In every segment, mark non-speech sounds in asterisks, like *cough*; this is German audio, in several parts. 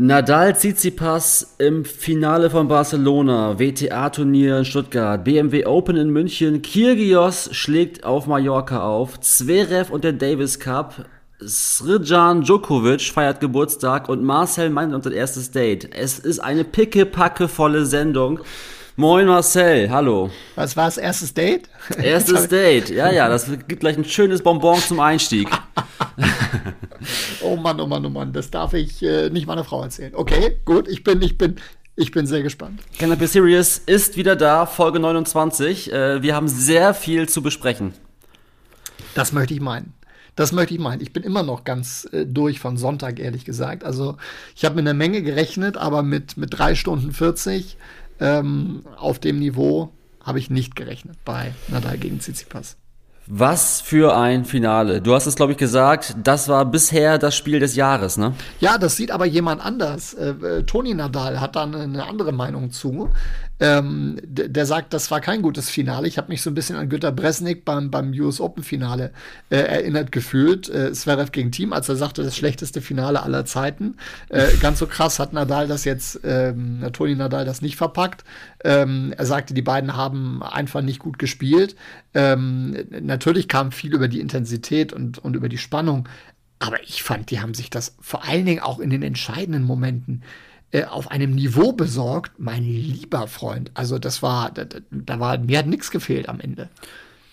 Nadal Tsitsipas im Finale von Barcelona, WTA-Turnier in Stuttgart, BMW Open in München, Kyrgios schlägt auf Mallorca auf, Zverev und der Davis Cup, Srdjan Djokovic feiert Geburtstag und Marcel meint unser erstes Date. Es ist eine pickepacke volle Sendung. Moin Marcel, hallo. Was war das erstes Date? Erstes *laughs* Date, ja, ja, das gibt gleich ein schönes Bonbon zum Einstieg. *laughs* oh Mann, oh Mann, oh Mann, das darf ich äh, nicht meiner Frau erzählen. Okay, gut, ich bin, ich bin, ich bin sehr gespannt. Cannabis Serious ist wieder da, Folge 29. Äh, wir haben sehr viel zu besprechen. Das möchte ich meinen. Das möchte ich meinen. Ich bin immer noch ganz äh, durch von Sonntag, ehrlich gesagt. Also ich habe mit einer Menge gerechnet, aber mit, mit drei Stunden 40 ähm, auf dem Niveau habe ich nicht gerechnet bei Nadal gegen Tsitsipas. Was für ein Finale. Du hast es, glaube ich, gesagt, das war bisher das Spiel des Jahres, ne? Ja, das sieht aber jemand anders. Äh, äh, Toni Nadal hat da eine andere Meinung zu. Ähm, der sagt, das war kein gutes Finale. Ich habe mich so ein bisschen an Günter Bresnik beim, beim US Open Finale äh, erinnert gefühlt. Äh, Zverev gegen Team, als er sagte, das schlechteste Finale aller Zeiten. Äh, ganz so krass hat Nadal das jetzt, ähm, Toni Nadal das nicht verpackt. Ähm, er sagte, die beiden haben einfach nicht gut gespielt. Ähm, natürlich kam viel über die Intensität und, und über die Spannung. Aber ich fand, die haben sich das vor allen Dingen auch in den entscheidenden Momenten äh, auf einem Niveau besorgt, mein lieber Freund. Also das war, da, da war, mir hat nichts gefehlt am Ende.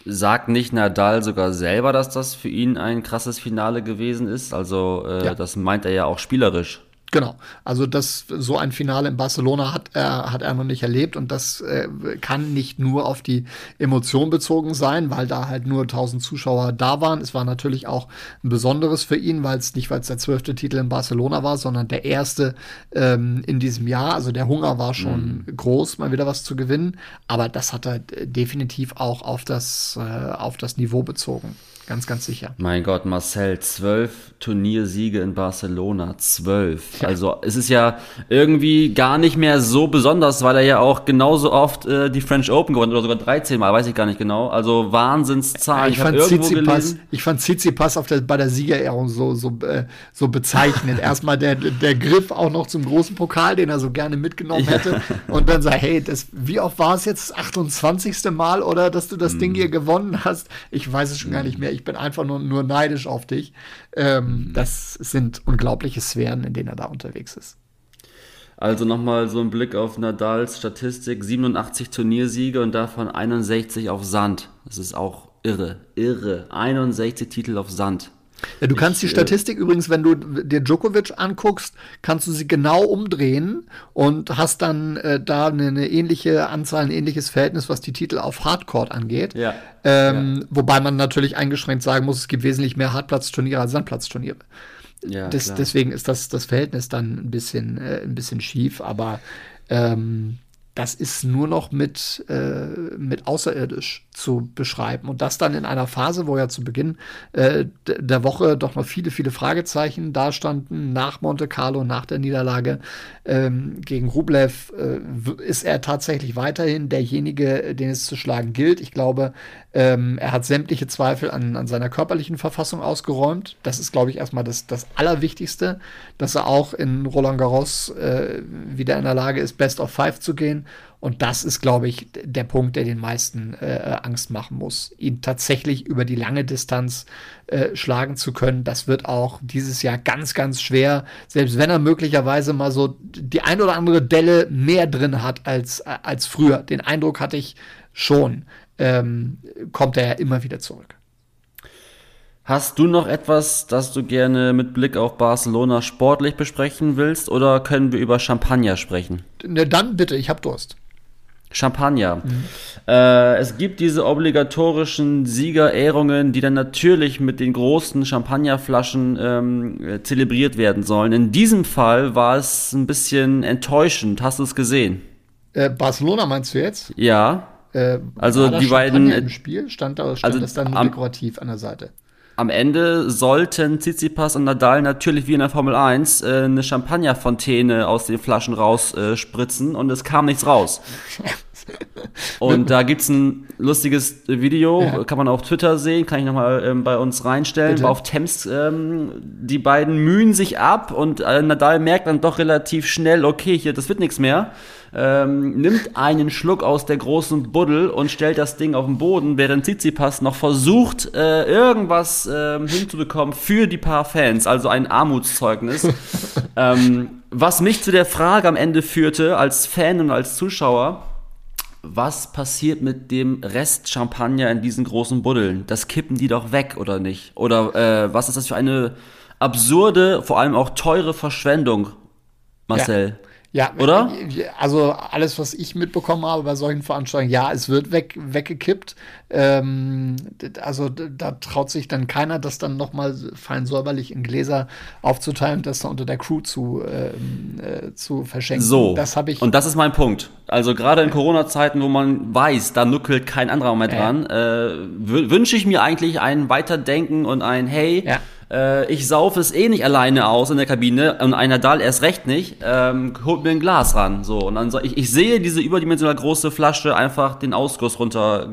Sagt nicht Nadal sogar selber, dass das für ihn ein krasses Finale gewesen ist? Also äh, ja. das meint er ja auch spielerisch. Genau. Also das so ein Finale in Barcelona hat er hat er noch nicht erlebt und das äh, kann nicht nur auf die Emotion bezogen sein, weil da halt nur 1000 Zuschauer da waren. Es war natürlich auch ein besonderes für ihn, weil es nicht weil es der zwölfte Titel in Barcelona war, sondern der erste ähm, in diesem Jahr. Also der Hunger war schon mhm. groß, mal wieder was zu gewinnen. Aber das hat er definitiv auch auf das äh, auf das Niveau bezogen. Ganz, ganz sicher. Mein Gott, Marcel, zwölf Turniersiege in Barcelona. Zwölf. Ja. Also es ist ja irgendwie gar nicht mehr so besonders, weil er ja auch genauso oft äh, die French Open gewonnen oder sogar 13 Mal, weiß ich gar nicht genau. Also Wahnsinnszahl. Ich, ich fand Tsitsipas, ich fand Tsitsipas auf der, bei der Siegerehrung so, so, äh, so bezeichnend. *laughs* Erstmal der, der Griff auch noch zum großen Pokal, den er so gerne mitgenommen hätte. Ja. Und dann sagt, hey, das, wie oft war es jetzt? Das 28. Mal oder dass du das hm. Ding hier gewonnen hast? Ich weiß es schon hm. gar nicht mehr ich bin einfach nur, nur neidisch auf dich. Ähm, mhm. das sind unglaubliche Sphären, in denen er da unterwegs ist. Also nochmal so ein Blick auf Nadals Statistik: 87 Turniersiege und davon 61 auf Sand. Das ist auch irre, irre. 61 Titel auf Sand. Ja, du kannst die äh, Statistik übrigens, wenn du dir Djokovic anguckst, kannst du sie genau umdrehen und hast dann äh, da eine, eine, ähnliche Anzahl, ein ähnliches Verhältnis, was die Titel auf Hardcourt angeht. Ja. Ähm, ja. Wobei man natürlich eingeschränkt sagen muss, es gibt wesentlich mehr Hartplatzturniere als Sandplatzturniere. Ja, das, deswegen ist das, das Verhältnis dann ein bisschen, äh, ein bisschen schief, aber ähm, das ist nur noch mit, äh, mit außerirdisch zu beschreiben. Und das dann in einer Phase, wo ja zu Beginn äh, der Woche doch noch viele, viele Fragezeichen dastanden, nach Monte Carlo, nach der Niederlage ähm, gegen Rublev, äh, ist er tatsächlich weiterhin derjenige, den es zu schlagen gilt. Ich glaube, ähm, er hat sämtliche Zweifel an, an seiner körperlichen Verfassung ausgeräumt. Das ist, glaube ich, erstmal das, das Allerwichtigste, dass er auch in Roland Garros äh, wieder in der Lage ist, Best of Five zu gehen. Und das ist, glaube ich, der Punkt, der den meisten äh, Angst machen muss. Ihn tatsächlich über die lange Distanz äh, schlagen zu können, das wird auch dieses Jahr ganz, ganz schwer. Selbst wenn er möglicherweise mal so die ein oder andere Delle mehr drin hat als, als früher. Den Eindruck hatte ich schon, ähm, kommt er ja immer wieder zurück. Hast du noch etwas, das du gerne mit Blick auf Barcelona sportlich besprechen willst oder können wir über Champagner sprechen? Ne, dann bitte, ich habe Durst. Champagner. Mhm. Äh, es gibt diese obligatorischen Siegerehrungen, die dann natürlich mit den großen Champagnerflaschen ähm, zelebriert werden sollen. In diesem Fall war es ein bisschen enttäuschend. Hast du es gesehen? Äh, Barcelona meinst du jetzt? Ja. Äh, also die beiden im Spiel stand da stand also das dann am, dekorativ an der Seite. Am Ende sollten Tsitsipas und Nadal natürlich wie in der Formel 1 äh, eine Champagnerfontäne aus den Flaschen rausspritzen äh, und es kam nichts raus. *laughs* Und da gibt's ein lustiges Video, ja. kann man auf Twitter sehen, kann ich nochmal ähm, bei uns reinstellen. Bitte? Auf Thames, ähm, die beiden mühen sich ab und äh, Nadal merkt dann doch relativ schnell, okay, hier, das wird nichts mehr. Ähm, nimmt einen Schluck aus der großen Buddel und stellt das Ding auf den Boden, während Tsitsipas noch versucht, äh, irgendwas äh, hinzubekommen für die paar Fans, also ein Armutszeugnis. *laughs* ähm, was mich zu der Frage am Ende führte, als Fan und als Zuschauer, was passiert mit dem Rest Champagner in diesen großen Buddeln? Das kippen die doch weg, oder nicht? Oder äh, was ist das für eine absurde, vor allem auch teure Verschwendung, Marcel? Ja. Ja, oder? Also alles, was ich mitbekommen habe bei solchen Veranstaltungen, ja, es wird weg, weggekippt. Ähm, also da traut sich dann keiner, das dann nochmal fein säuberlich in Gläser aufzuteilen und das dann unter der Crew zu, ähm, äh, zu verschenken. So, das habe ich. Und das ist mein Punkt. Also gerade in Corona-Zeiten, wo man weiß, da nuckelt kein anderer mehr dran, äh, wünsche ich mir eigentlich ein Weiterdenken und ein Hey. Ja äh, ich saufe es eh nicht alleine aus in der Kabine und einer Dahl erst recht nicht, ähm, holt mir ein Glas ran. So, und dann so, ich, ich sehe diese überdimensional große Flasche einfach den Ausguss runter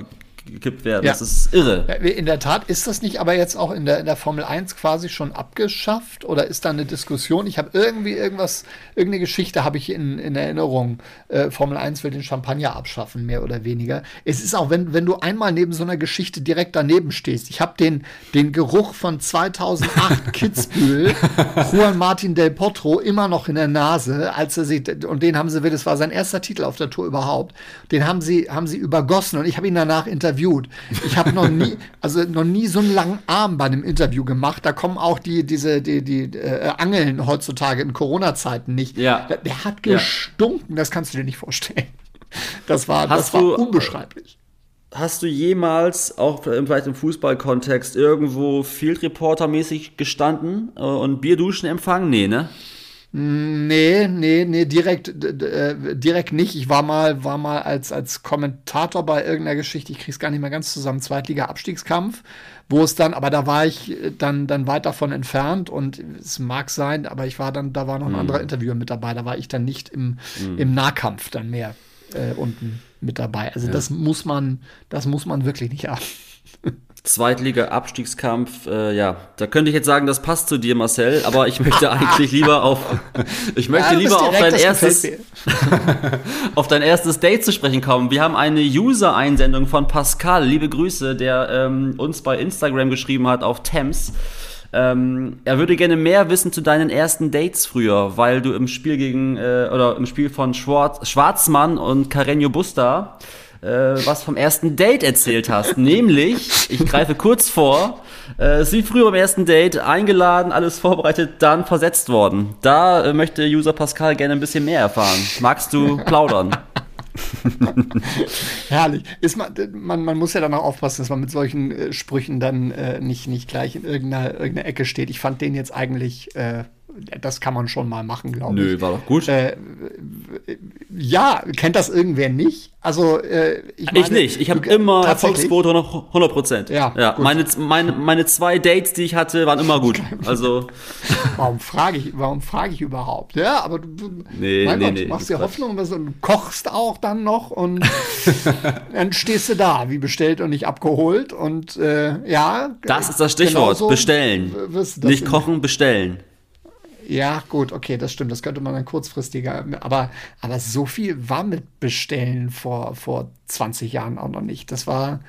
gekippt werden. Ja. Das ist irre. In der Tat ist das nicht aber jetzt auch in der, in der Formel 1 quasi schon abgeschafft oder ist da eine Diskussion? Ich habe irgendwie irgendwas, irgendeine Geschichte habe ich in, in Erinnerung. Äh, Formel 1 will den Champagner abschaffen, mehr oder weniger. Es ist auch, wenn, wenn du einmal neben so einer Geschichte direkt daneben stehst. Ich habe den, den Geruch von 2008 *laughs* Kitzbühel, Juan Martin del Potro, immer noch in der Nase, als er sie, und den haben sie, das war sein erster Titel auf der Tour überhaupt, den haben sie, haben sie übergossen und ich habe ihn danach interviewt interviewt. Ich habe noch nie, also noch nie so einen langen Arm bei einem Interview gemacht. Da kommen auch die, diese, die, die äh, Angeln heutzutage in Corona-Zeiten nicht. Ja. Der, der hat gestunken, ja. das kannst du dir nicht vorstellen. Das war, das war unbeschreiblich. Hast du jemals, auch vielleicht im Fußballkontext, irgendwo Field Reporter-mäßig gestanden äh, und Bierduschen empfangen? Nee, ne? Nee, nee, nee, direkt, äh, direkt nicht. Ich war mal, war mal als, als Kommentator bei irgendeiner Geschichte, ich krieg's gar nicht mehr ganz zusammen, Zweitliga-Abstiegskampf, wo es dann, aber da war ich dann, dann weit davon entfernt und es mag sein, aber ich war dann, da war noch ein mhm. anderer Interviewer mit dabei, da war ich dann nicht im, mhm. im Nahkampf dann mehr äh, unten mit dabei. Also ja. das muss man, das muss man wirklich nicht haben. Zweitliga-Abstiegskampf, äh, ja, da könnte ich jetzt sagen, das passt zu dir, Marcel, aber ich möchte eigentlich *laughs* lieber auf, ich möchte ja, lieber auf dein erstes, *laughs* auf dein erstes Date zu sprechen kommen. Wir haben eine User-Einsendung von Pascal, liebe Grüße, der ähm, uns bei Instagram geschrieben hat auf Thames. Ähm, er würde gerne mehr wissen zu deinen ersten Dates früher, weil du im Spiel gegen, äh, oder im Spiel von Schwarz, Schwarzmann und Carreño Busta äh, was vom ersten Date erzählt hast. Nämlich, ich greife kurz vor, äh, sie früher beim ersten Date eingeladen, alles vorbereitet, dann versetzt worden. Da äh, möchte User Pascal gerne ein bisschen mehr erfahren. Magst du plaudern? *laughs* Herrlich. Ist man, man, man muss ja dann auch aufpassen, dass man mit solchen äh, Sprüchen dann äh, nicht, nicht gleich in irgendeiner, irgendeiner Ecke steht. Ich fand den jetzt eigentlich äh, das kann man schon mal machen, glaube ich. Nö, war doch gut. Äh, ja, kennt das irgendwer nicht? Also, äh, ich, meine, ich nicht. Ich habe immer Erfolgsquote 100 Prozent. Ja, ja meine, meine, meine zwei Dates, die ich hatte, waren immer gut. *laughs* Also. warum frage ich, warum frage ich überhaupt? Ja, aber du, nee, mein nee, Gott, nee, machst dir Hoffnung, du kochst auch dann noch und *laughs* dann stehst du da, wie bestellt und nicht abgeholt. Und äh, ja. Das ist das Stichwort. Bestellen. Nicht kochen, bestellen. Ja, gut, okay, das stimmt. Das könnte man dann kurzfristiger. Aber, aber so viel war mit Bestellen vor, vor 20 Jahren auch noch nicht. Das war,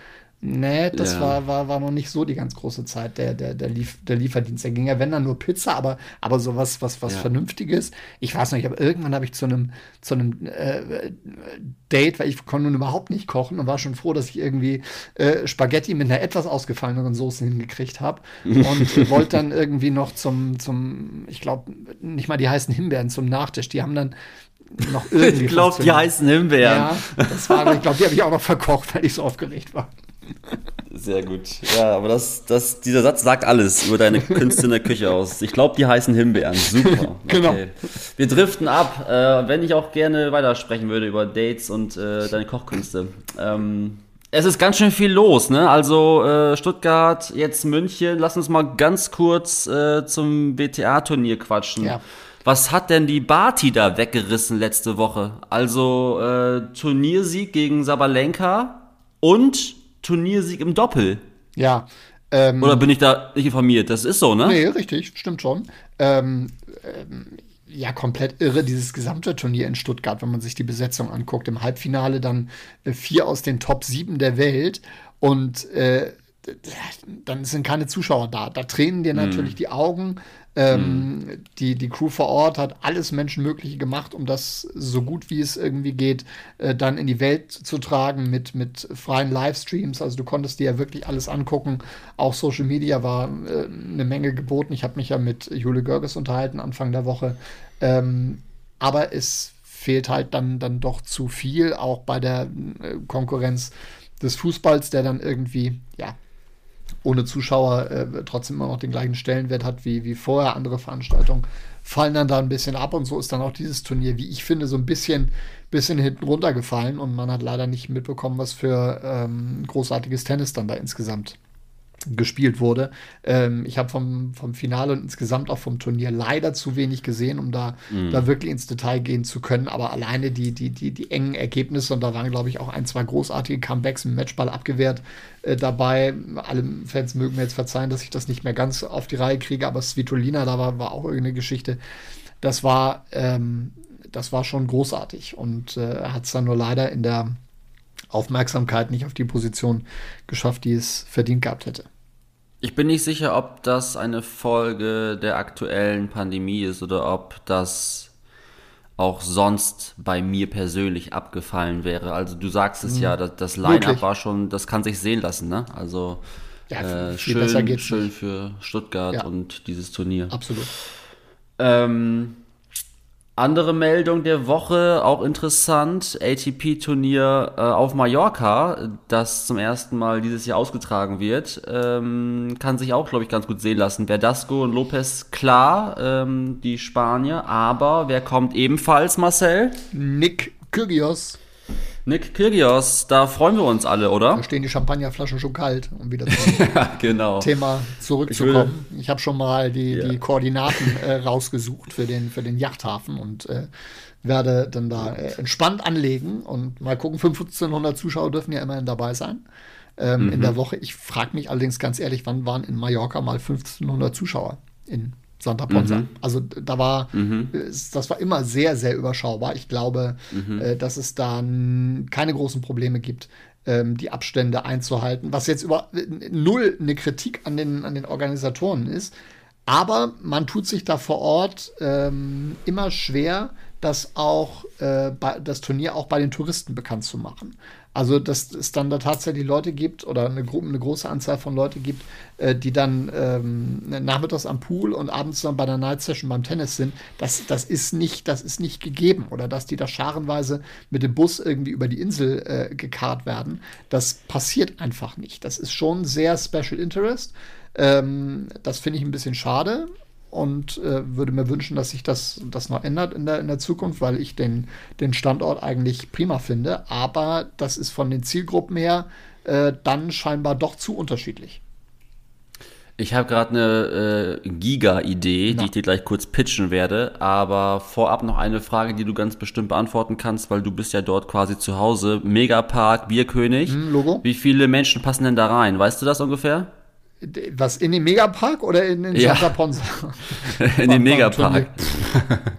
Nee, das ja. war, war, war noch nicht so die ganz große Zeit der, der, der, Lief, der Lieferdienst. Der ging ja, wenn dann nur Pizza, aber, aber sowas was, was ja. Vernünftiges. Ich weiß nicht, aber irgendwann habe ich zu einem, zu einem äh, Date, weil ich konnte nun überhaupt nicht kochen und war schon froh, dass ich irgendwie äh, Spaghetti mit einer etwas ausgefalleneren Soße hingekriegt habe. Und *laughs* wollte dann irgendwie noch zum, zum ich glaube, nicht mal die heißen Himbeeren zum Nachtisch. Die haben dann noch *laughs* irgendwie. ich glaube, die heißen Himbeeren. Ja, das war, ich glaube, die habe ich auch noch verkocht, weil ich so aufgeregt war. Sehr gut. Ja, aber das, das, dieser Satz sagt alles über deine Künste in der Küche aus. Ich glaube, die heißen Himbeeren. Super. *laughs* Genau. Okay. Wir driften ab, äh, wenn ich auch gerne weitersprechen würde über Dates und äh, deine Kochkünste. Ähm, es ist ganz schön viel los, ne? Also äh, Stuttgart, jetzt München. Lass uns mal ganz kurz äh, zum WTA-Turnier quatschen. Ja. Was hat denn die Barty da weggerissen letzte Woche? Also äh, Turniersieg gegen Sabalenka und Turniersieg im Doppel. Ja. Ähm, Oder bin ich da nicht informiert? Das ist so, ne? Nee, richtig, stimmt schon. Ähm, ähm, ja, komplett irre, dieses gesamte Turnier in Stuttgart, wenn man sich die Besetzung anguckt. Im Halbfinale dann äh, vier aus den Top sieben der Welt und äh, dann sind keine Zuschauer da. Da tränen dir natürlich die Augen. Ähm, die, die Crew vor Ort hat alles Menschenmögliche gemacht, um das so gut wie es irgendwie geht, äh, dann in die Welt zu tragen mit, mit freien Livestreams. Also du konntest dir ja wirklich alles angucken. Auch Social Media war äh, eine Menge geboten. Ich habe mich ja mit Jule Görges unterhalten Anfang der Woche. Ähm, aber es fehlt halt dann, dann doch zu viel, auch bei der äh, Konkurrenz des Fußballs, der dann irgendwie, ja, ohne Zuschauer äh, trotzdem immer noch den gleichen Stellenwert hat wie, wie vorher. Andere Veranstaltungen fallen dann da ein bisschen ab und so ist dann auch dieses Turnier, wie ich finde, so ein bisschen, bisschen hinten runtergefallen und man hat leider nicht mitbekommen, was für ähm, großartiges Tennis dann da insgesamt gespielt wurde. Ähm, ich habe vom, vom Finale und insgesamt auch vom Turnier leider zu wenig gesehen, um da, da wirklich ins Detail gehen zu können. Aber alleine die, die, die, die engen Ergebnisse, und da waren, glaube ich, auch ein, zwei großartige Comebacks im Matchball abgewehrt äh, dabei. Alle Fans mögen mir jetzt verzeihen, dass ich das nicht mehr ganz auf die Reihe kriege, aber Svitolina, da war, war auch irgendeine Geschichte. Das war, ähm, das war schon großartig und äh, hat es dann nur leider in der Aufmerksamkeit nicht auf die Position geschafft, die es verdient gehabt hätte. Ich bin nicht sicher, ob das eine Folge der aktuellen Pandemie ist oder ob das auch sonst bei mir persönlich abgefallen wäre. Also du sagst es ja, das, das Line-Up war schon, das kann sich sehen lassen, ne? Also Ja, äh, viel besser schön, schön nicht. für Stuttgart Ja. und dieses Turnier. Absolut. Ähm, andere Meldung der Woche, auch interessant, ATP-Turnier äh, auf Mallorca, das zum ersten Mal dieses Jahr ausgetragen wird, ähm, kann sich auch, glaube ich, ganz gut sehen lassen. Verdasco und Lopez, klar, ähm, die Spanier, aber wer kommt ebenfalls, Marcel? Nick Kyrgios. Nick Kyrgios, da freuen wir uns alle, oder? Da stehen die Champagnerflaschen schon kalt, um wieder zum *laughs* genau. Thema zurückzukommen. Ich, habe schon mal die, Ja. die Koordinaten äh, rausgesucht für den, für den Yachthafen und äh, werde dann da äh, entspannt anlegen und mal gucken. 1500 Zuschauer dürfen ja immerhin dabei sein ähm, in der Woche. Ich frage mich allerdings ganz ehrlich, wann waren in Mallorca mal 1500 Zuschauer in Santa Ponsa? Also d- da war, es- das war immer sehr, sehr überschaubar. Ich glaube, äh, dass es da n- keine großen Probleme gibt, ähm, die Abstände einzuhalten, was jetzt über null eine Kritik an den, an den Organisatoren ist. Aber man tut sich da vor Ort ähm, immer schwer, das auch äh, bei, das Turnier auch bei den Touristen bekannt zu machen. Also dass es dann da tatsächlich Leute gibt oder eine, eine große Anzahl von Leute gibt, äh, die dann ähm, nachmittags am Pool und abends dann bei der Night Session beim Tennis sind. Das, das ist nicht, das ist nicht gegeben oder dass die da scharenweise mit dem Bus irgendwie über die Insel äh, gekarrt werden. Das passiert einfach nicht. Das ist schon sehr Special Interest. Ähm, das finde ich ein bisschen schade und äh, würde mir wünschen, dass sich das, das noch ändert in der, in der Zukunft, weil ich den, den Standort eigentlich prima finde. Aber das ist von den Zielgruppen her äh, dann scheinbar doch zu unterschiedlich. Ich habe gerade eine äh, Giga-Idee, die ich dir gleich kurz pitchen werde, aber vorab noch eine Frage, die du ganz bestimmt beantworten kannst, weil du bist ja dort quasi zu Hause. Megapark, Bierkönig. Hm, Logo? Wie viele Menschen passen denn da rein? Weißt du das ungefähr? Was in den Megapark oder in den Ja. Santa Ponsa? *laughs* In den Megapark.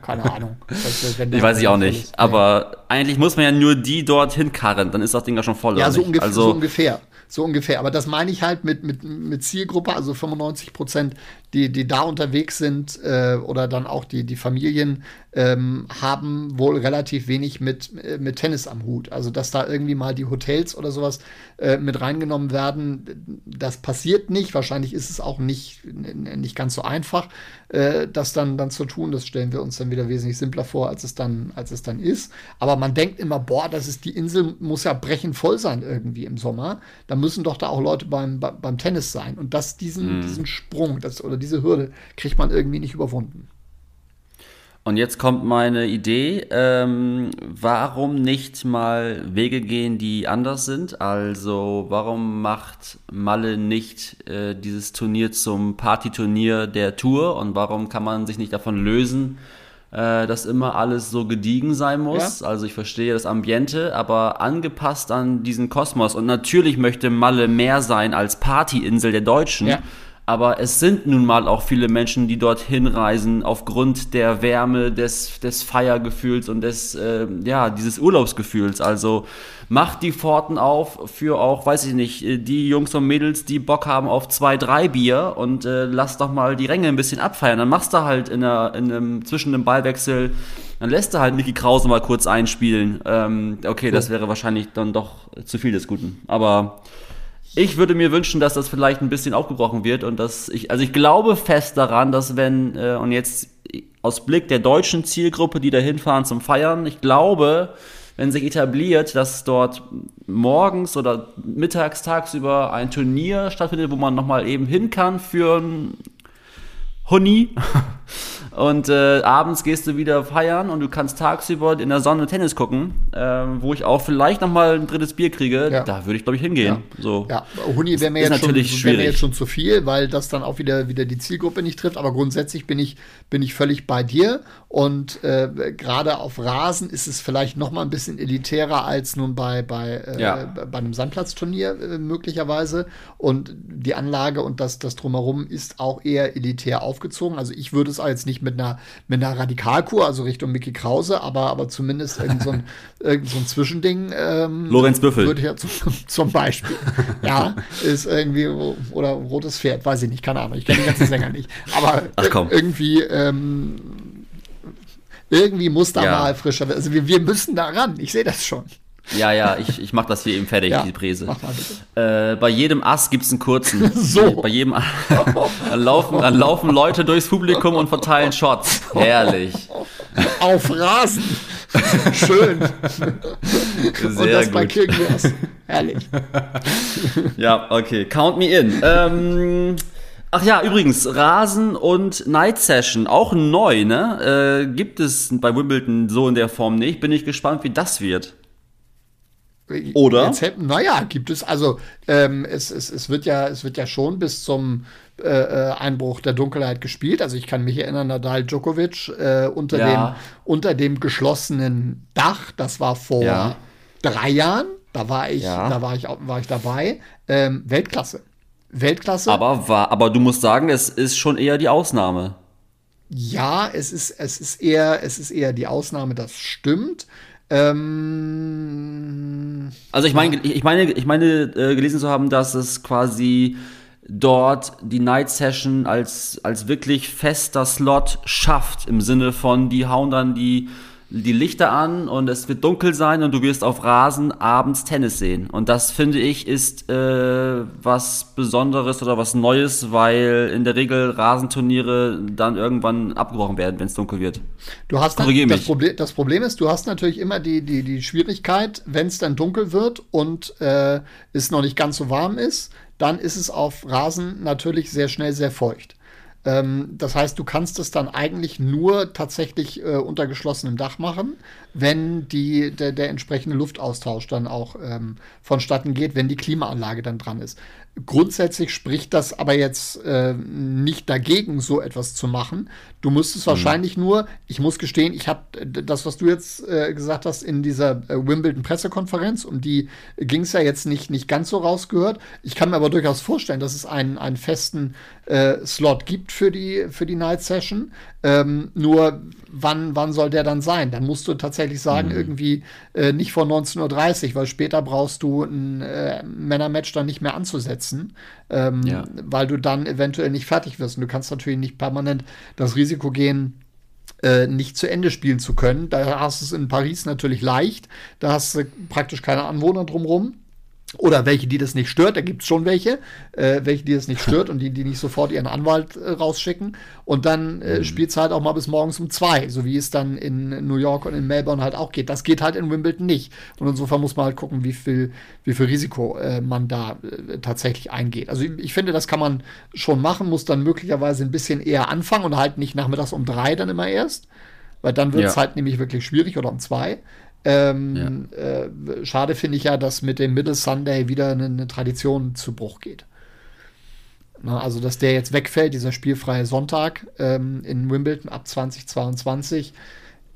Keine Ahnung. Das, Ich weiß ich auch nicht. ist. Aber eigentlich muss man ja nur die dorthin karren, dann ist das Ding ja schon voll. Ja, so, ungefähr, Also, so ungefähr. So ungefähr. Aber das meine ich halt mit, mit, mit Zielgruppe, also 95 Prozent die, die da unterwegs sind äh, oder dann auch die, die Familien ähm, haben wohl relativ wenig mit, äh, mit Tennis am Hut. Also, dass da irgendwie mal die Hotels oder sowas äh, mit reingenommen werden, das passiert nicht. Wahrscheinlich ist es auch nicht, nicht ganz so einfach, äh, das dann, dann zu tun. Das stellen wir uns dann wieder wesentlich simpler vor, als es dann, als es dann ist. Aber man denkt immer, boah, das ist die Insel, muss ja brechend voll sein irgendwie im Sommer. Da müssen doch da auch Leute beim, beim Tennis sein. Und das, diesen, mhm. diesen Sprung das, oder diese Hürde kriegt man irgendwie nicht überwunden. Und jetzt kommt meine Idee, ähm, warum nicht mal Wege gehen, die anders sind? Also warum macht Malle nicht äh, dieses Turnier zum Partyturnier der Tour und warum kann man sich nicht davon lösen, äh, dass immer alles so gediegen sein muss? Ja. Also ich verstehe das Ambiente, aber angepasst an diesen Kosmos. Und natürlich möchte Malle mehr sein als Partyinsel der Deutschen. Ja. Aber es sind nun mal auch viele Menschen, die dorthin reisen aufgrund der Wärme, des, des Feiergefühls und des, äh, ja, dieses Urlaubsgefühls. Also macht die Pforten auf für auch, weiß ich nicht, äh, die Jungs und Mädels, die Bock haben auf zwei, drei Bier und äh, lass doch mal die Ränge ein bisschen abfeiern. Dann machst du halt in, einer, in einem, zwischen dem Ballwechsel, dann lässt du halt Mickey Krause mal kurz einspielen. Ähm, okay, das wäre wahrscheinlich dann doch zu viel des Guten. Aber ich würde mir wünschen, dass das vielleicht ein bisschen aufgebrochen wird und dass ich, also ich glaube fest daran, dass wenn, äh, und jetzt aus Blick der deutschen Zielgruppe, die da hinfahren zum Feiern, ich glaube, wenn sich etabliert, dass dort morgens oder mittags, tagsüber ein Turnier stattfindet, wo man nochmal eben hin kann für ein Honey. Und äh, abends gehst du wieder feiern und du kannst tagsüber in der Sonne Tennis gucken, äh, wo ich auch vielleicht nochmal ein drittes Bier kriege. Ja. Da würde ich, glaube ich, hingehen. Ja, so. ja. Huni wäre mir, jetzt schon, wär mir jetzt schon zu viel, weil das dann auch wieder, wieder die Zielgruppe nicht trifft. Aber grundsätzlich bin ich, bin ich völlig bei dir. Und äh, gerade auf Rasen ist es vielleicht noch mal ein bisschen elitärer als nun bei, bei, äh, ja. bei einem Sandplatzturnier äh, möglicherweise. Und die Anlage und das, das Drumherum ist auch eher elitär aufgezogen. Also ich würde es jetzt nicht mit einer, mit einer Radikalkur, also Richtung Mickey Krause, aber, aber zumindest irgend so ein, *laughs* irgend so ein Zwischending. Ähm, Lorenz Büffel. Würde ich ja zum, zum Beispiel. *laughs* ja, ist irgendwie, oder rotes Pferd, weiß ich nicht, keine Ahnung, ich kenne den ganzen Sänger nicht. Aber irgendwie, ähm, irgendwie muss da ja. mal frischer werden. Also wir, wir müssen da ran, ich sehe das schon. Ja, ja, ich, ich mach das hier eben fertig, ja, die Präse. Äh, bei jedem Ass gibt's einen kurzen. *laughs* so. Bei jedem Ass. *laughs* dann, laufen, dann laufen Leute durchs Publikum und verteilen Shots. Herrlich. Auf Rasen. Schön. Sehr und das gut. bei Kirchenglas. Herrlich. ja, okay. Count me in. Ähm, Ach ja, übrigens, Rasen und Night Session, auch neu, ne? Äh, gibt es bei Wimbledon so in der Form nicht. Bin ich gespannt, wie das wird. Oder? Jetzt, naja, gibt es, also ähm, es, es, es, wird ja, es wird ja schon bis zum äh, äh, Einbruch der Dunkelheit gespielt. Also ich kann mich erinnern, Nadal Djokovic äh, unter, ja. dem, unter dem geschlossenen Dach, das war vor ja. drei Jahren, da war ich, ja. da war ich, war ich dabei, ähm, Weltklasse. Weltklasse. Aber, war, aber du musst sagen, es ist schon eher die Ausnahme. Ja, es ist, es ist, eher, es ist eher die Ausnahme, das stimmt. Ähm, also ich meine, ich meine, ich meine äh, gelesen zu haben, dass es quasi dort die Night Session als, als wirklich fester Slot schafft, im Sinne von, die hauen dann die die Lichter an und es wird dunkel sein und du wirst auf Rasen abends Tennis sehen. Und das finde ich ist äh, was Besonderes oder was Neues, weil in der Regel Rasenturniere dann irgendwann abgebrochen werden, wenn es dunkel wird. Du hast dann, das, Problem, das Problem ist, du hast natürlich immer die, die, die Schwierigkeit, wenn es dann dunkel wird und äh, es noch nicht ganz so warm ist, dann ist es auf Rasen natürlich sehr schnell sehr feucht. Ähm, das heißt, du kannst es dann eigentlich nur tatsächlich äh, unter geschlossenem Dach machen, wenn die, der, der entsprechende Luftaustausch dann auch ähm, vonstatten geht, wenn die Klimaanlage dann dran ist. Grundsätzlich spricht das aber jetzt äh, nicht dagegen, so etwas zu machen. Du müsstest mhm. wahrscheinlich nur, ich muss gestehen, ich habe das, was du jetzt äh, gesagt hast in dieser äh, Wimbledon-Pressekonferenz, um die ging es ja jetzt nicht, nicht ganz so rausgehört. Ich kann mir aber durchaus vorstellen, dass es einen, einen festen äh, Slot gibt für die, für die Night Session. Ähm, nur wann, wann soll der dann sein? Dann musst du tatsächlich sagen, mhm. irgendwie äh, nicht vor 19.30 Uhr, weil später brauchst du ein äh, Männermatch dann nicht mehr anzusetzen, ähm, ja. weil du dann eventuell nicht fertig wirst. Und du kannst natürlich nicht permanent das Risiko gehen, äh, nicht zu Ende spielen zu können. Da hast du es in Paris natürlich leicht. Da hast du praktisch keine Anwohner drumherum. Oder welche, die das nicht stört, da gibt es schon welche, äh, welche, die das nicht *laughs* stört und die, die nicht sofort ihren Anwalt äh, rausschicken. Und dann äh, mhm. spielt es halt auch mal bis morgens um zwei, so wie es dann in New York und in Melbourne halt auch geht. Das geht halt in Wimbledon nicht. Und insofern muss man halt gucken, wie viel, wie viel Risiko äh, man da äh, tatsächlich eingeht. Also ich, ich, finde, das kann man schon machen, muss dann möglicherweise ein bisschen eher anfangen und halt nicht nachmittags um drei dann immer erst. Weil dann wird es ja. halt nämlich wirklich schwierig oder um zwei. Ähm, ja. äh, schade finde ich ja, dass mit dem Middle Sunday wieder eine, eine Tradition zu Bruch geht. Na, also, dass der jetzt wegfällt, dieser spielfreie Sonntag ähm, in Wimbledon ab 2022,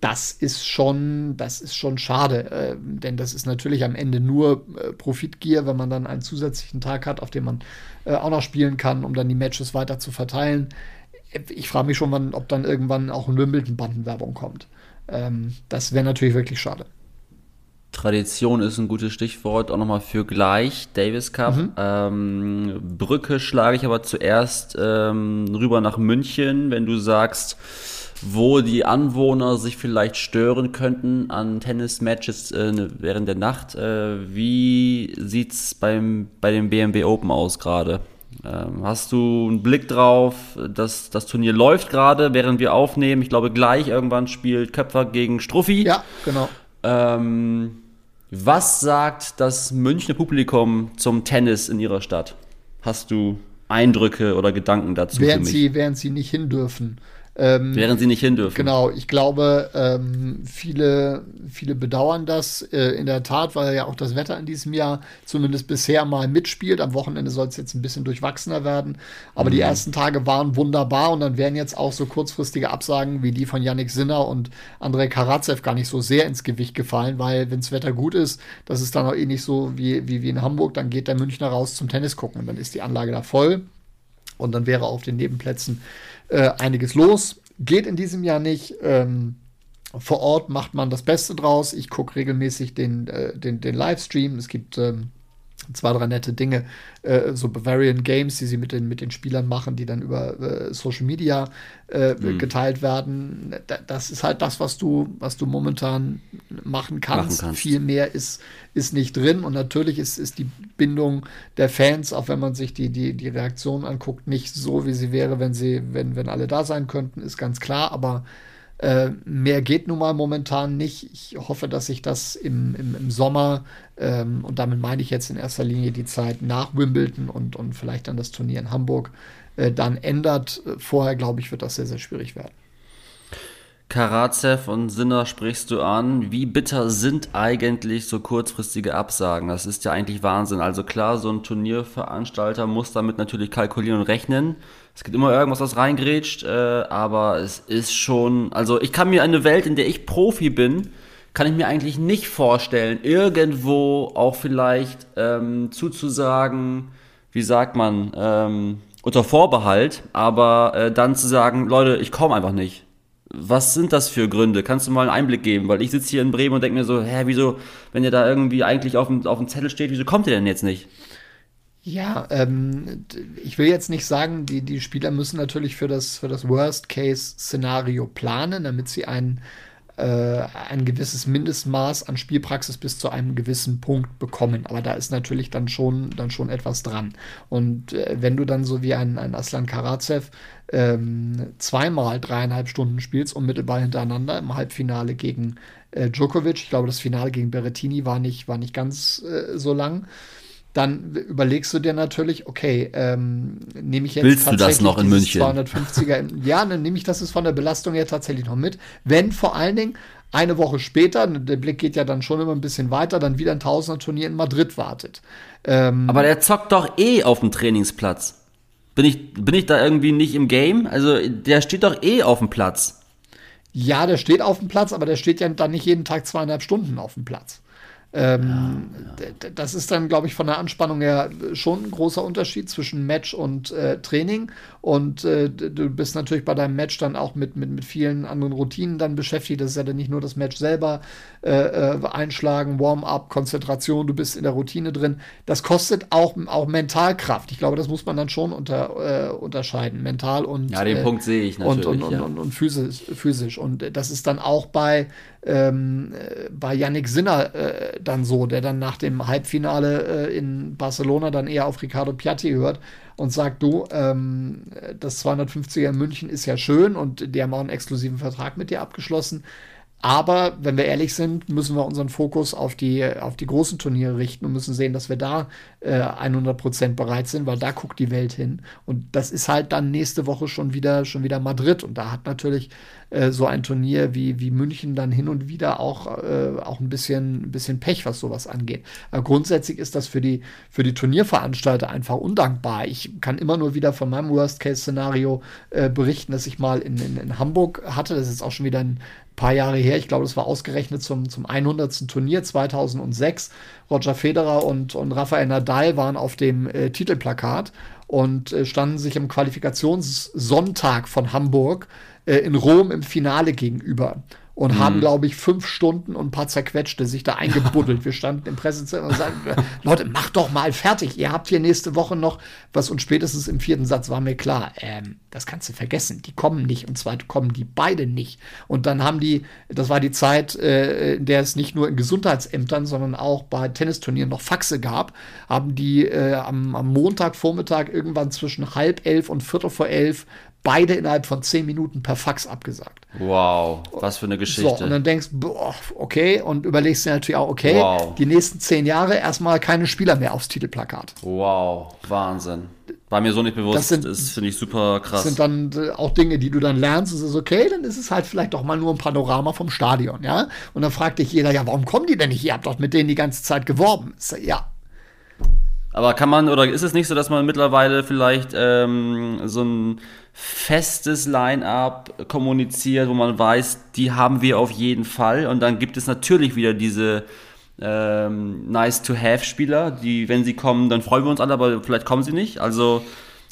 das ist schon, das ist schon schade, äh, denn das ist natürlich am Ende nur äh, Profitgier, wenn man dann einen zusätzlichen Tag hat, auf dem man äh, auch noch spielen kann, um dann die Matches weiter zu verteilen. Ich frage mich schon, wann, ob dann irgendwann auch in Wimbledon Bandenwerbung kommt. Ähm, das wäre natürlich wirklich schade. Tradition ist ein gutes Stichwort, auch nochmal für gleich, Davis Cup. Mhm. Ähm, Brücke schlage ich aber zuerst ähm, rüber nach München, wenn du sagst, wo die Anwohner sich vielleicht stören könnten an Tennismatches äh, während der Nacht. Äh, wie sieht's beim, bei dem BMW Open aus gerade? Ähm, hast du einen Blick drauf, dass das Turnier läuft gerade, während wir aufnehmen? Ich glaube, gleich irgendwann spielt Köpfer gegen Struffi. Ja, genau. Ähm, was sagt das Münchner Publikum zum Tennis in ihrer Stadt? Hast du Eindrücke oder Gedanken dazu? Während, Sie, während sie nicht hin dürfen. Ähm, Während sie nicht hin dürfen. Genau, ich glaube, ähm, viele, viele bedauern das äh, in der Tat, weil ja auch das Wetter in diesem Jahr zumindest bisher mal mitspielt. Am Wochenende soll es jetzt ein bisschen durchwachsener werden. Aber mhm. die ersten Tage waren wunderbar und dann wären jetzt auch so kurzfristige Absagen wie die von Yannick Sinner und Andrei Karatsev gar nicht so sehr ins Gewicht gefallen, weil wenn das Wetter gut ist, das ist dann auch eh nicht so wie, wie, wie in Hamburg, dann geht der Münchner raus zum Tennis gucken und dann ist die Anlage da voll. Und dann wäre auf den Nebenplätzen äh, einiges los. Geht in diesem Jahr nicht. Ähm, vor Ort macht man das Beste draus. Ich gucke regelmäßig den, äh, den, den Livestream. Es gibt ähm, zwei, drei nette Dinge, äh, so Bavarian Games, die sie mit den, mit den Spielern machen, die dann über äh, Social Media äh, mhm. geteilt werden. das ist halt das, was du, was du momentan machen kannst. machen kannst. Viel mehr ist, ist nicht drin. Und natürlich ist, ist die Bindung der Fans, auch wenn man sich die, die, die Reaktion anguckt, nicht so, wie sie wäre, wenn sie, wenn, wenn alle da sein könnten, ist ganz klar. Aber äh, mehr geht nun mal momentan nicht. Ich hoffe, dass sich das im, im, im Sommer, ähm, und damit meine ich jetzt in erster Linie die Zeit nach Wimbledon und, und vielleicht dann das Turnier in Hamburg, äh, dann ändert. Vorher, glaube ich, wird das sehr, sehr schwierig werden. Karatsev und Sinner sprichst du an. Wie bitter sind eigentlich so kurzfristige Absagen? Das ist ja eigentlich Wahnsinn. Also klar, so ein Turnierveranstalter muss damit natürlich kalkulieren und rechnen. Es gibt immer irgendwas, was reingrätscht, äh, aber es ist schon, also ich kann mir eine Welt, in der ich Profi bin, kann ich mir eigentlich nicht vorstellen, irgendwo auch vielleicht ähm, zuzusagen, wie sagt man, ähm, unter Vorbehalt, aber äh, dann zu sagen, Leute, ich komme einfach nicht was sind das für Gründe? Kannst du mal einen Einblick geben? Weil ich sitze hier in Bremen und denke mir so, hä, wieso, wenn ihr da irgendwie eigentlich auf dem, auf dem Zettel steht, wieso kommt ihr denn jetzt nicht? Ja, ähm, ich will jetzt nicht sagen, die, die Spieler müssen natürlich für das, für das Worst-Case-Szenario planen, damit sie einen äh, ein gewisses Mindestmaß an Spielpraxis bis zu einem gewissen Punkt bekommen. Aber da ist natürlich dann schon, dann schon etwas dran. Und äh, wenn du dann so wie ein, ein Aslan Karatsev ähm, zweimal dreieinhalb Stunden spielst, unmittelbar hintereinander im Halbfinale gegen äh, Djokovic, ich glaube, das Finale gegen Berrettini war nicht, war nicht ganz äh, so lang dann überlegst du dir natürlich, okay, ähm, nehme ich jetzt Willst du das noch in München? 250er, ja, dann nehme ich das ist von der Belastung her tatsächlich noch mit. Wenn vor allen Dingen eine Woche später, der Blick geht ja dann schon immer ein bisschen weiter, dann wieder ein Tausender-Turnier in Madrid wartet. Ähm, Aber der zockt doch eh auf dem Trainingsplatz. Bin ich, bin ich da irgendwie nicht im Game? Also der steht doch eh auf dem Platz. Ja, der steht auf dem Platz, aber der steht ja dann nicht jeden Tag zweieinhalb Stunden auf dem Platz. Ähm, ja, Das ist dann, glaube ich, von der Anspannung her schon ein großer Unterschied zwischen Match und äh, Training. Und äh, du bist natürlich bei deinem Match dann auch mit, mit, mit vielen anderen Routinen dann beschäftigt. Das ist ja dann nicht nur das Match selber äh, äh einschlagen, Warm-up, Konzentration, du bist in der Routine drin. Das kostet auch, auch Mentalkraft. Ich glaube, das muss man dann schon unter, äh, unterscheiden. Mental und. Ja, den Punkt sehe ich natürlich. Und, und, ja. und, und, physisch, physisch. Und das ist dann auch bei ähm, bei Yannick Sinner äh, dann so, der dann nach dem Halbfinale äh, in Barcelona dann eher auf Ricardo Piatti hört und sagt, du, ähm, das 250er in München ist ja schön und die haben auch einen exklusiven Vertrag mit dir abgeschlossen. Aber wenn wir ehrlich sind, müssen wir unseren Fokus auf die, auf die großen Turniere richten und müssen sehen, dass wir da äh, 100% bereit sind, weil da guckt die Welt hin. Und das ist halt dann nächste Woche schon wieder, schon wieder Madrid. Und da hat natürlich äh, so ein Turnier wie, wie München dann hin und wieder auch, äh, auch ein, bisschen, ein bisschen Pech, was sowas angeht. Aber grundsätzlich ist das für die, für die Turnierveranstalter einfach undankbar. Ich kann immer nur wieder von meinem Worst-Case-Szenario äh, berichten, das ich mal in, in, in Hamburg hatte. Das ist auch schon wieder ein paar Jahre her. Ich glaube, das war ausgerechnet zum, zum 100. Turnier 2006. Roger Federer und, und Rafael Nadal waren auf dem äh, Titelplakat und äh, standen sich im Qualifikationssonntag von Hamburg äh, in Rom im Finale gegenüber und mhm. haben, glaube ich, fünf Stunden und ein paar zerquetschte sich da eingebuddelt. *laughs* Wir standen im Pressezimmer und sagten, Leute, macht doch mal fertig. Ihr habt hier nächste Woche noch was und spätestens im vierten Satz war mir klar, ähm, das kannst du vergessen. Die kommen nicht und zwar kommen die beide nicht. Und dann haben die, das war die Zeit, äh, in der es nicht nur in Gesundheitsämtern, sondern auch bei Tennisturnieren noch Faxe gab, haben die äh, am, am Montagvormittag irgendwann zwischen halb elf und viertel vor elf beide innerhalb von zehn Minuten per Fax abgesagt. Wow, was für eine Geschichte. So, und dann denkst du, okay, und überlegst dir natürlich auch, okay, wow. die nächsten zehn Jahre erstmal keine Spieler mehr aufs Titelplakat. Wow, Wahnsinn. War mir so nicht bewusst, das, sind, finde ich super krass. Das sind dann äh, auch Dinge, die du dann lernst, und es ist okay, dann ist es halt vielleicht doch mal nur ein Panorama vom Stadion, ja. Und dann fragt dich jeder, ja, warum kommen die denn nicht? Ihr habt doch mit denen die ganze Zeit geworben. Ja, aber kann man, oder ist es nicht so, dass man mittlerweile vielleicht ähm, so ein festes Line-up kommuniziert, wo man weiß, die haben wir auf jeden Fall. Und dann gibt es natürlich wieder diese ähm, Nice-to-Have-Spieler, die, wenn sie kommen, dann freuen wir uns alle, aber vielleicht kommen sie nicht. Also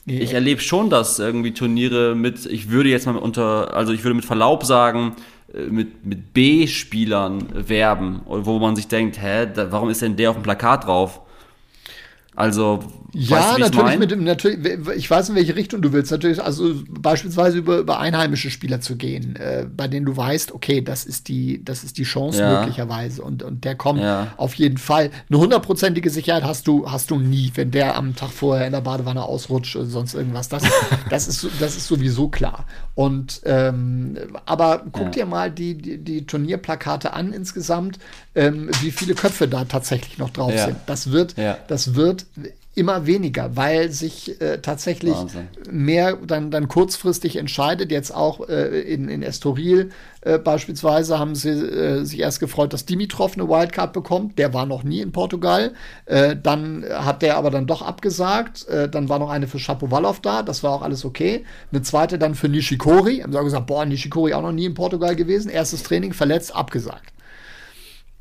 ich erlebe schon, dass irgendwie Turniere mit, ich würde jetzt mal unter, also ich würde mit Verlaub sagen, äh, mit, mit B-Spielern werben, wo man sich denkt, hä, da, warum ist denn der auf dem Plakat drauf? Also, ja, weißt du, natürlich ich mit dem, natürlich, ich weiß, in welche Richtung du willst. Natürlich, also beispielsweise über, über einheimische Spieler zu gehen, äh, bei denen du weißt, okay, das ist die, das ist die Chance ja. möglicherweise und, und der kommt ja. auf jeden Fall. Eine hundertprozentige Sicherheit hast du, hast du nie, wenn der am Tag vorher in der Badewanne ausrutscht oder sonst irgendwas. Das, *laughs* das, ist, das ist sowieso klar. Und ähm, aber guck ja. dir mal die, die, die, Turnierplakate an insgesamt, ähm, wie viele Köpfe da tatsächlich noch drauf sind. Das wird, das wird immer weniger, weil sich äh, tatsächlich Wahnsinn. mehr dann, dann kurzfristig entscheidet. Jetzt auch äh, in, in Estoril äh, beispielsweise haben sie äh, sich erst gefreut, dass Dimitrov eine Wildcard bekommt. Der war noch nie in Portugal. Äh, dann hat der aber dann doch abgesagt. Äh, dann war noch eine für Shapovalov da. Das war auch alles okay. Eine zweite dann für Nishikori. Haben sie gesagt, boah, Nishikori auch noch nie in Portugal gewesen. Erstes Training verletzt, abgesagt.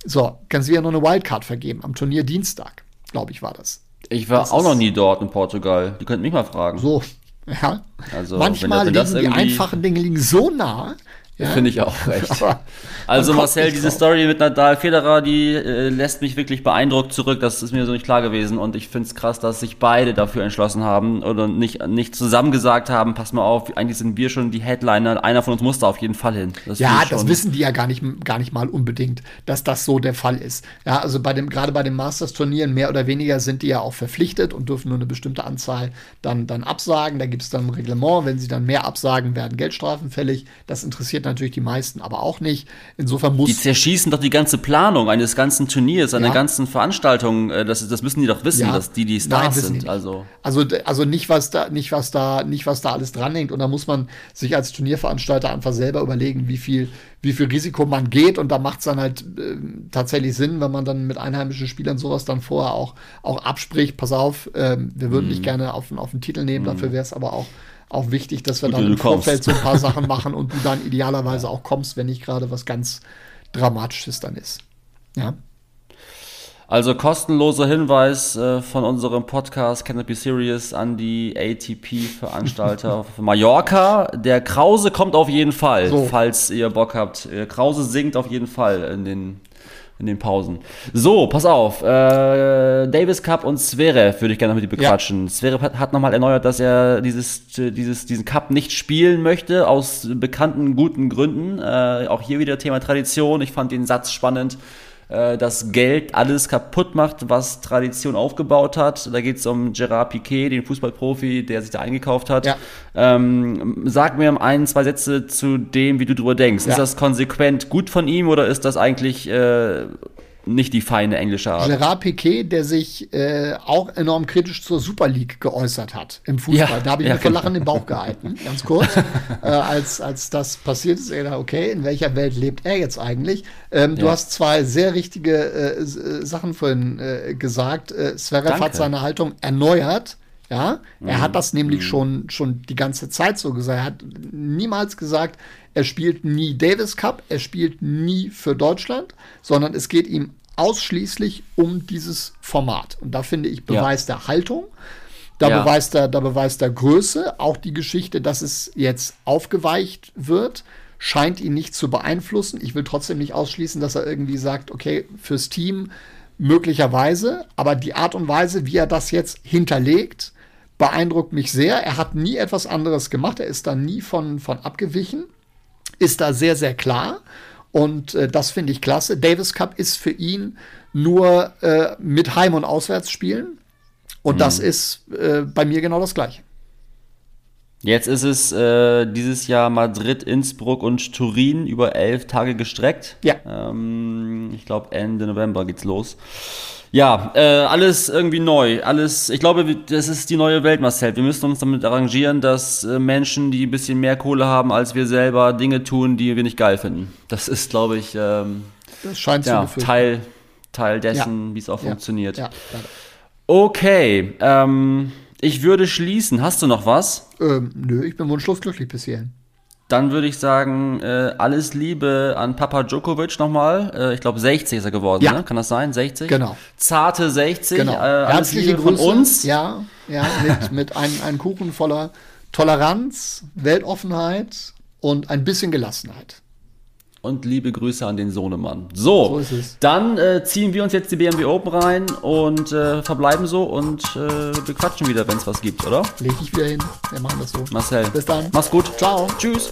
So, kannst du wieder noch eine Wildcard vergeben am Turnier Dienstag, glaube ich, war das. Ich war das auch noch nie dort in Portugal. Die könnten mich mal fragen. So, ja. Also, Manchmal wenn, wenn liegen die einfachen Dinge liegen so nah, ja? Finde ich auch recht. *laughs* also Marcel, diese drauf. Story mit Nadal Federer, die äh, lässt mich wirklich beeindruckt zurück. Das ist mir so nicht klar gewesen und ich finde es krass, dass sich beide dafür entschlossen haben oder nicht, nicht zusammen gesagt haben, pass mal auf, eigentlich sind wir schon die Headliner, einer von uns muss da auf jeden Fall hin. Das ja, das wissen die ja gar nicht, gar nicht mal unbedingt, dass das so der Fall ist. Ja, also bei dem, gerade bei den Masters-Turnieren mehr oder weniger sind die ja auch verpflichtet und dürfen nur eine bestimmte Anzahl dann, dann absagen. Da gibt es dann ein Reglement, wenn sie dann mehr absagen, werden Geldstrafen fällig. Das interessiert natürlich die meisten aber auch nicht. Insofern muss. Die zerschießen doch die ganze Planung eines ganzen Turniers, einer ja. ganzen Veranstaltung. Äh, das, das müssen die doch wissen, ja. dass die die Stars Nein, sind. Also. also, also nicht, was da, nicht, was da, nicht, was da alles dranhängt. Und da muss man sich als Turnierveranstalter einfach selber überlegen, wie viel, wie viel Risiko man geht. Und da macht es dann halt äh, tatsächlich Sinn, wenn man dann mit einheimischen Spielern sowas dann vorher auch, auch abspricht. Pass auf, äh, wir würden mm. dich gerne auf, auf den Titel nehmen, mm. dafür wäre es aber auch auch wichtig, dass wir Gut, dann im Vorfeld so ein paar Sachen *laughs* machen und du dann idealerweise auch kommst, wenn nicht gerade was ganz Dramatisches dann ist. Ja. Also kostenloser Hinweis äh, von unserem Podcast Can It Be Serious an die ATP-Veranstalter *laughs* Mallorca. Der Krause kommt auf jeden Fall, So. falls ihr Bock habt. Äh, Krause singt auf jeden Fall in den, in den Pausen. So, pass auf. Äh, Davis Cup und Zverev würde ich gerne noch mit dir bequatschen. Zverev hat, hat nochmal erneuert, dass er dieses, dieses, diesen Cup nicht spielen möchte, aus bekannten guten Gründen. Äh, auch hier wieder Thema Tradition. Ich fand den Satz spannend äh, dass Geld alles kaputt macht, was Tradition aufgebaut hat. Da geht es um Gerard Piquet, den Fußballprofi, der sich da eingekauft hat. Ja. Ähm, sag mir ein, zwei Sätze zu dem, wie du drüber denkst. Ja. Ist das konsequent gut von ihm oder ist das eigentlich äh, nicht die feine englische Art? Gerard Piquet, der sich äh, auch enorm kritisch zur Super League geäußert hat im Fußball. Ja, da habe ich ja, mir vor genau. Lachen im Bauch gehalten, ganz kurz. *laughs* äh, als, als das passiert ist, dachte, okay, in welcher Welt lebt er jetzt eigentlich? Ähm, Du Ja. hast zwei sehr richtige äh, äh, Sachen vorhin äh, gesagt. Äh, Zverev hat seine Haltung erneuert. Ja, er Mhm. hat das nämlich schon, schon die ganze Zeit so gesagt. Er hat niemals gesagt, er spielt nie Davis Cup, er spielt nie für Deutschland, sondern es geht ihm ausschließlich um dieses Format. Und da finde ich, Ja. beweist er Haltung. Da Ja. beweist er, da beweist er Größe. Auch die Geschichte, dass es jetzt aufgeweicht wird, scheint ihn nicht zu beeinflussen. Ich will trotzdem nicht ausschließen, dass er irgendwie sagt, okay, fürs Team möglicherweise, aber die Art und Weise, wie er das jetzt hinterlegt, beeindruckt mich sehr. Er hat nie etwas anderes gemacht. Er ist da nie von, von abgewichen ist da sehr, sehr klar. Und äh, das finde ich klasse. Davis Cup ist für ihn nur äh, mit Heim- und Auswärtsspielen. Und das ist äh, bei mir genau das Gleiche. Jetzt ist es äh, dieses Jahr Madrid, Innsbruck und Turin über elf Tage gestreckt. Ja. Ähm, ich glaube, Ende November geht's los. Ja, äh, alles irgendwie neu. Alles, ich glaube, das ist die neue Welt, Marcel. Wir müssen uns damit arrangieren, dass äh, Menschen, die ein bisschen mehr Kohle haben als wir selber, Dinge tun, die wir nicht geil finden. Das ist, glaube ich, ähm, Das scheint ja. Teil, Teil dessen, Ja. wie es auch Ja. funktioniert. Ja. Okay, ähm, ich würde schließen. Hast du noch was? ähm, nö, ich bin wunschlos glücklich bis hierhin. Dann würde ich sagen, äh, alles Liebe an Papa Djokovic nochmal. Äh, ich glaube, 60 ist er geworden, Ja. ne? Kann das sein? 60? Genau. Zarte 60. Genau. Äh, alles Herzliche Liebe Grüße. von uns. Ja, ja mit, mit einem, einem Kuchen voller Toleranz, Weltoffenheit und ein bisschen Gelassenheit. Und liebe Grüße an den Sohnemann. So, So dann äh, ziehen wir uns jetzt die BMW Open rein und äh, verbleiben so und äh, wir quatschen wieder, wenn es was gibt, oder? Leg ich wieder hin. Wir machen das so. Marcel. Bis dann. Mach's gut. Ciao. Tschüss.